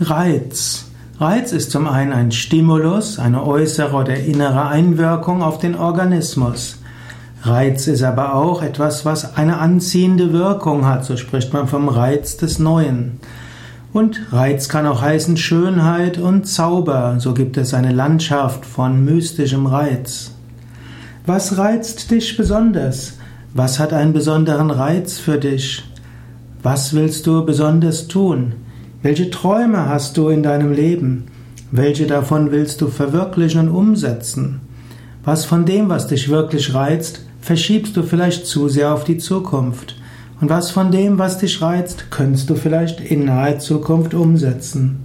Reiz. Reiz ist zum einen ein Stimulus, eine äußere oder innere Einwirkung auf den Organismus. Reiz ist aber auch etwas, was eine anziehende Wirkung hat, so spricht man vom Reiz des Neuen. Und Reiz kann auch heißen Schönheit und Zauber, so gibt es eine Landschaft von mystischem Reiz. Was reizt dich besonders? Was hat einen besonderen Reiz für dich? Was willst du besonders tun? Welche Träume hast du in deinem Leben? Welche davon willst du verwirklichen und umsetzen? Was von dem, was dich wirklich reizt, verschiebst du vielleicht zu sehr auf die Zukunft? Und was von dem, was dich reizt, könntest du vielleicht in naher Zukunft umsetzen?